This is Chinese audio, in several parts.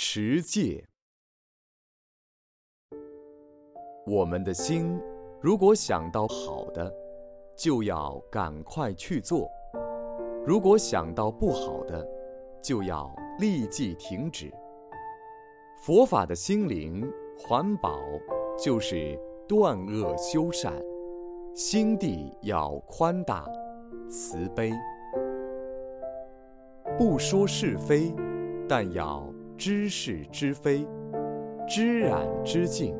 持戒。我们的心，如果想到好的，就要赶快去做；如果想到不好的，就要立即停止。佛法的心灵环保，就是断恶修善，心地要宽大、慈悲，不说是非，但要知是知非，知染知净。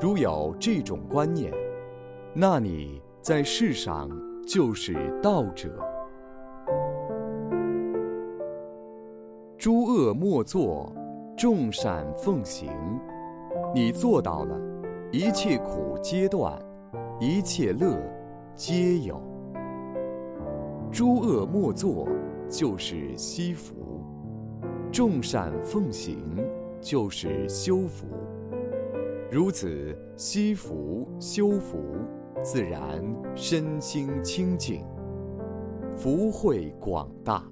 如有这种观念，那你在世上就是道者。诸恶莫作，众善奉行。你做到了，一切苦皆断，一切乐皆有。诸恶莫作，就是惜福；众善奉行，就是修福。如此惜福修福，自然身心清净，福慧广大。